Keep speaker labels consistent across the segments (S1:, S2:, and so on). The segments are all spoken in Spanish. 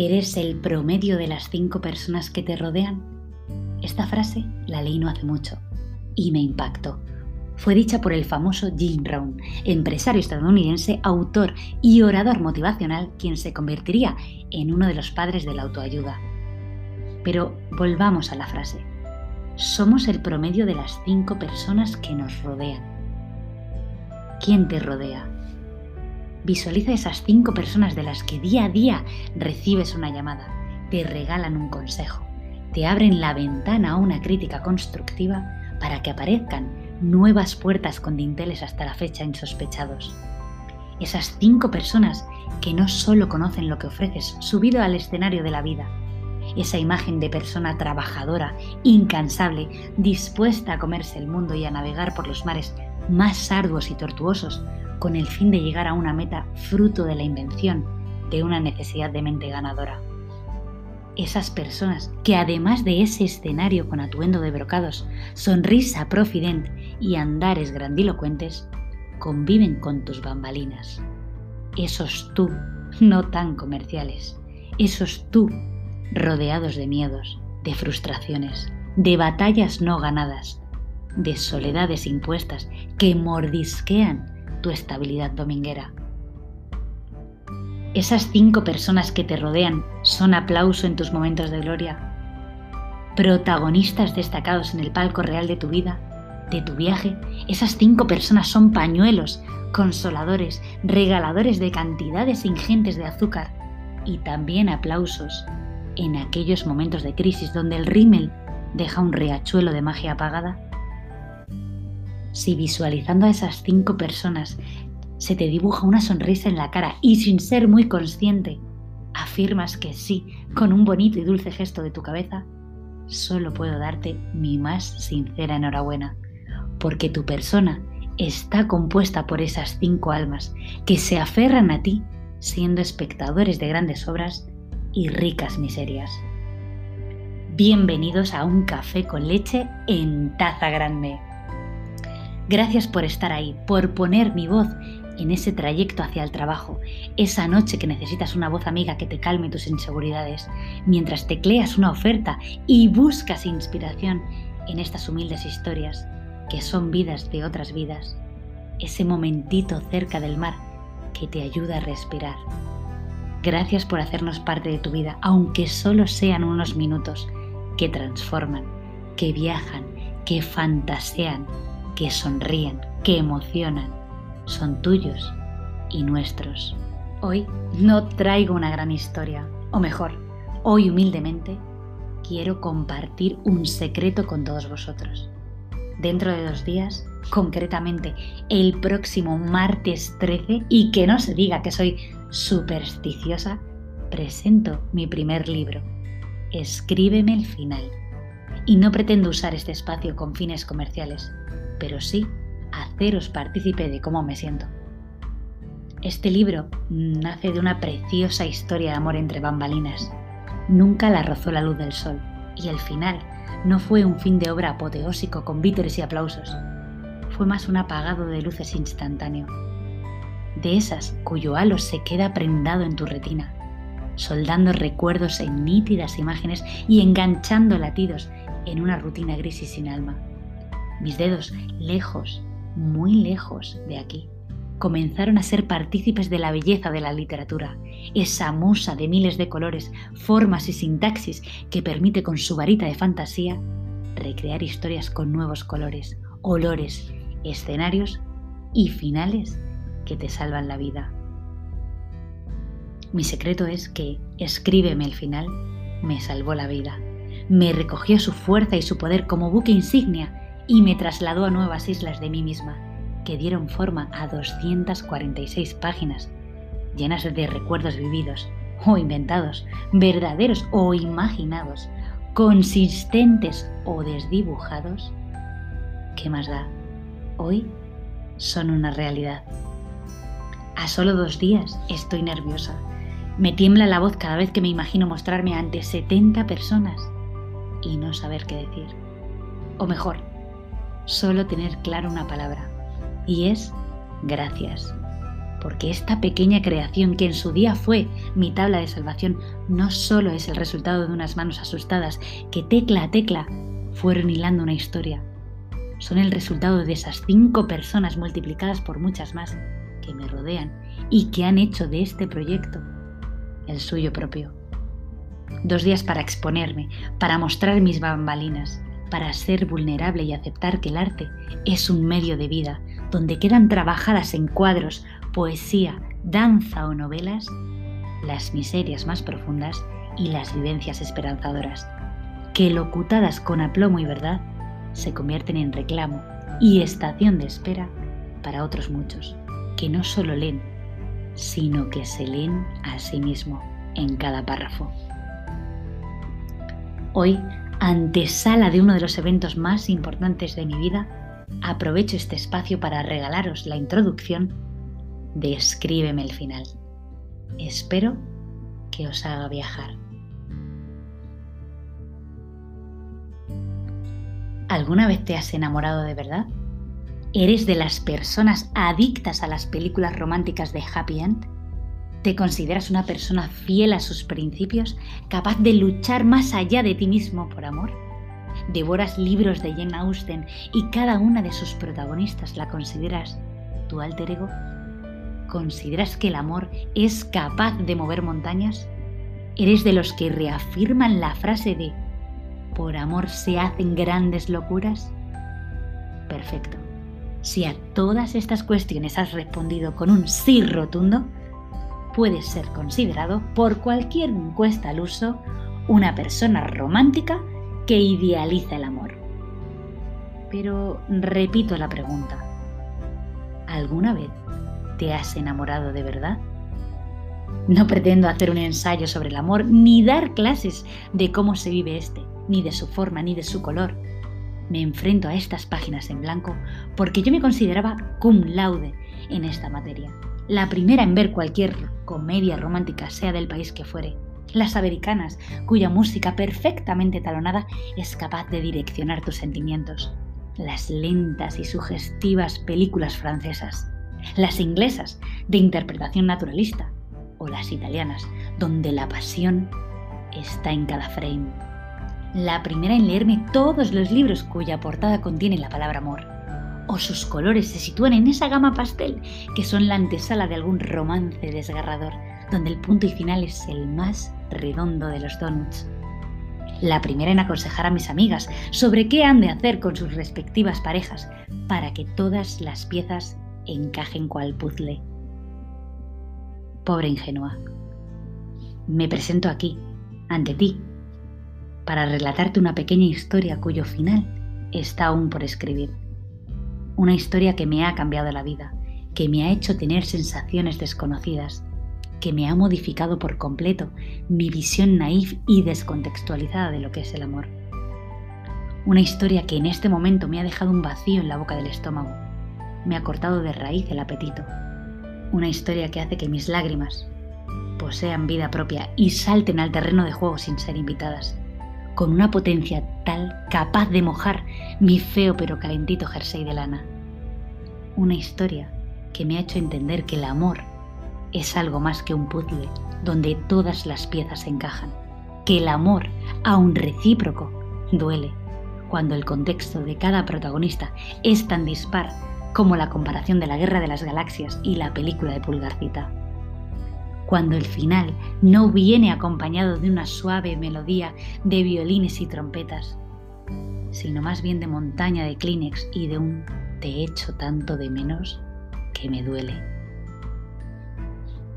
S1: ¿Eres el promedio de las cinco personas que te rodean? Esta frase la leí no hace mucho y me impactó. Fue dicha por el famoso Jim Rohn, empresario estadounidense, autor y orador motivacional, quien se convertiría en uno de los padres de la autoayuda. Pero volvamos a la frase. Somos el promedio de las cinco personas que nos rodean. ¿Quién te rodea? Visualiza esas cinco personas de las que día a día recibes una llamada, te regalan un consejo, te abren la ventana a una crítica constructiva para que aparezcan nuevas puertas con dinteles hasta la fecha insospechados. Esas cinco personas que no solo conocen lo que ofreces subido al escenario de la vida, esa imagen de persona trabajadora, incansable, dispuesta a comerse el mundo y a navegar por los mares más arduos y tortuosos con el fin de llegar a una meta fruto de la invención de una necesidad de mente ganadora. Esas personas que además de ese escenario con atuendo de brocados, sonrisa profident y andares grandilocuentes, conviven con tus bambalinas. Esos tú no tan comerciales, esos tú rodeados de miedos, de frustraciones, de batallas no ganadas, de soledades impuestas que mordisquean tu estabilidad dominguera. Esas cinco personas que te rodean son aplauso en tus momentos de gloria, protagonistas destacados en el palco real de tu vida, de tu viaje. Esas cinco personas son pañuelos, consoladores, regaladores de cantidades ingentes de azúcar y también aplausos en aquellos momentos de crisis donde el rímel deja un riachuelo de magia apagada si visualizando a esas cinco personas se te dibuja una sonrisa en la cara y sin ser muy consciente, afirmas que sí con un bonito y dulce gesto de tu cabeza, solo puedo darte mi más sincera enhorabuena, porque tu persona está compuesta por esas cinco almas que se aferran a ti siendo espectadores de grandes obras y ricas miserias. Bienvenidos a un café con leche en taza grande. Gracias por estar ahí, por poner mi voz en ese trayecto hacia el trabajo, esa noche que necesitas una voz amiga que te calme tus inseguridades, mientras tecleas una oferta y buscas inspiración en estas humildes historias que son vidas de otras vidas, ese momentito cerca del mar que te ayuda a respirar. Gracias por hacernos parte de tu vida, aunque solo sean unos minutos que transforman, que viajan, que fantasean que sonríen, que emocionan, son tuyos y nuestros. Hoy no traigo una gran historia, o mejor, hoy humildemente quiero compartir un secreto con todos vosotros. Dentro de dos días, concretamente el próximo martes 13, y que no se diga que soy supersticiosa, presento mi primer libro, Escríbeme el final. Y no pretendo usar este espacio con fines comerciales pero sí haceros partícipe de cómo me siento. Este libro nace de una preciosa historia de amor entre bambalinas. Nunca la rozó la luz del sol y el final no fue un fin de obra apoteósico con vítores y aplausos. Fue más un apagado de luces instantáneo. De esas cuyo halo se queda prendado en tu retina, soldando recuerdos en nítidas imágenes y enganchando latidos en una rutina gris y sin alma. Mis dedos, lejos, muy lejos de aquí, comenzaron a ser partícipes de la belleza de la literatura, esa musa de miles de colores, formas y sintaxis que permite con su varita de fantasía recrear historias con nuevos colores, olores, escenarios y finales que te salvan la vida. Mi secreto es que Escríbeme el final me salvó la vida, me recogió su fuerza y su poder como buque insignia y me trasladó a nuevas islas de mí misma, que dieron forma a 246 páginas, llenas de recuerdos vividos o inventados, verdaderos o imaginados, consistentes o desdibujados. ¿Qué más da? Hoy son una realidad. A solo dos días estoy nerviosa. Me tiembla la voz cada vez que me imagino mostrarme ante 70 personas y no saber qué decir. O mejor, solo tener claro una palabra, Y es gracias. Porque esta pequeña creación que en su día fue mi tabla de salvación no solo es el resultado de unas manos asustadas que tecla a tecla fueron hilando una historia, son el resultado de esas cinco personas multiplicadas por muchas más que me rodean y que han hecho de este proyecto el suyo propio. Dos días para exponerme, para mostrar mis bambalinas, para ser vulnerable y aceptar que el arte es un medio de vida donde quedan trabajadas en cuadros, poesía, danza o novelas las miserias más profundas y las vivencias esperanzadoras, que locutadas con aplomo y verdad se convierten en reclamo y estación de espera para otros muchos, que no solo leen, sino que se leen a sí mismo en cada párrafo. Hoy, antesala de uno de los eventos más importantes de mi vida, aprovecho este espacio para regalaros la introducción de Escríbeme el final. Espero que os haga viajar. ¿Alguna vez te has enamorado de verdad? ¿Eres de las personas adictas a las películas románticas de happy end? ¿Te consideras una persona fiel a sus principios, capaz de luchar más allá de ti mismo por amor? ¿Devoras libros de Jane Austen y cada una de sus protagonistas la consideras tu alter ego? ¿Consideras que el amor es capaz de mover montañas? ¿Eres de los que reafirman la frase de por amor se hacen grandes locuras? Perfecto. Si a todas estas cuestiones has respondido con un sí rotundo, puedes ser considerado por cualquier encuesta al uso una persona romántica que idealiza el amor. Pero repito la pregunta. ¿Alguna vez te has enamorado de verdad? No pretendo hacer un ensayo sobre el amor ni dar clases de cómo se vive este ni de su forma, ni de su color. Me enfrento a estas páginas en blanco porque yo me consideraba cum laude en esta materia. La primera en ver cualquier comedia romántica, sea del país que fuere. Las americanas, cuya música perfectamente talonada es capaz de direccionar tus sentimientos. Las lentas y sugestivas películas francesas. Las inglesas, de interpretación naturalista. O las italianas, donde la pasión está en cada frame la primera en leerme todos los libros cuya portada contiene la palabra amor, o sus colores se sitúan en esa gama pastel que son la antesala de algún romance desgarrador, donde el punto y final es el más redondo de los donuts. La primera en aconsejar a mis amigas sobre qué han de hacer con sus respectivas parejas para que todas las piezas encajen cual puzzle. Pobre ingenua. Me presento aquí, ante ti, para relatarte una pequeña historia cuyo final está aún por escribir. Una historia que me ha cambiado la vida, que me ha hecho tener sensaciones desconocidas, que me ha modificado por completo mi visión naif y descontextualizada de lo que es el amor. Una historia que en este momento me ha dejado un vacío en la boca del estómago, me ha cortado de raíz el apetito. Una historia que hace que mis lágrimas posean vida propia y salten al terreno de juego sin ser invitadas con una potencia tal capaz de mojar mi feo pero calentito jersey de lana. Una historia que me ha hecho entender que el amor es algo más que un puzzle donde todas las piezas encajan, que el amor, aun recíproco, duele cuando el contexto de cada protagonista es tan dispar como la comparación de la Guerra de las Galaxias y la película de Pulgarcita cuando el final no viene acompañado de una suave melodía de violines y trompetas, sino más bien de montaña de Kleenex y de un te echo tanto de menos que me duele.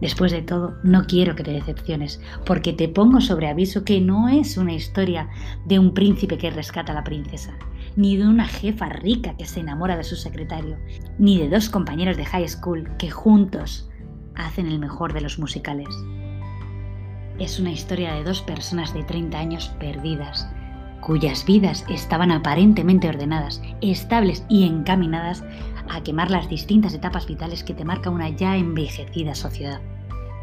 S1: Después de todo, no quiero que te decepciones, porque te pongo sobre aviso que no es una historia de un príncipe que rescata a la princesa, ni de una jefa rica que se enamora de su secretario, ni de dos compañeros de high school que juntos hacen el mejor de los musicales. Es una historia de dos personas de 30 años perdidas, cuyas vidas estaban aparentemente ordenadas, estables y encaminadas a quemar las distintas etapas vitales que te marca una ya envejecida sociedad.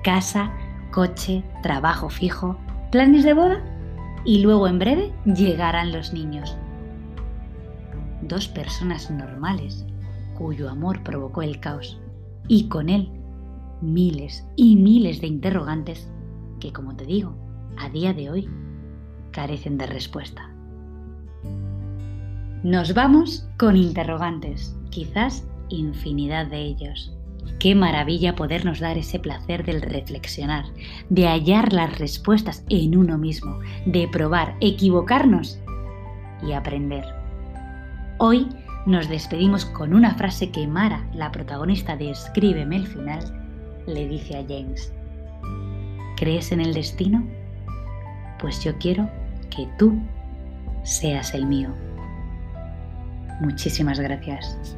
S1: Casa, coche, trabajo fijo, planes de boda y luego en breve llegarán los niños. Dos personas normales cuyo amor provocó el caos, y con él miles y miles de interrogantes que, como te digo, a día de hoy carecen de respuesta. Nos vamos con interrogantes, quizás infinidad de ellos. Qué maravilla podernos dar ese placer del reflexionar, de hallar las respuestas en uno mismo, de probar, equivocarnos y aprender. Hoy nos despedimos con una frase que Mara, la protagonista de Escríbeme el final, le dice a James. ¿Crees en el destino? Pues yo quiero que tú seas el mío. Muchísimas gracias.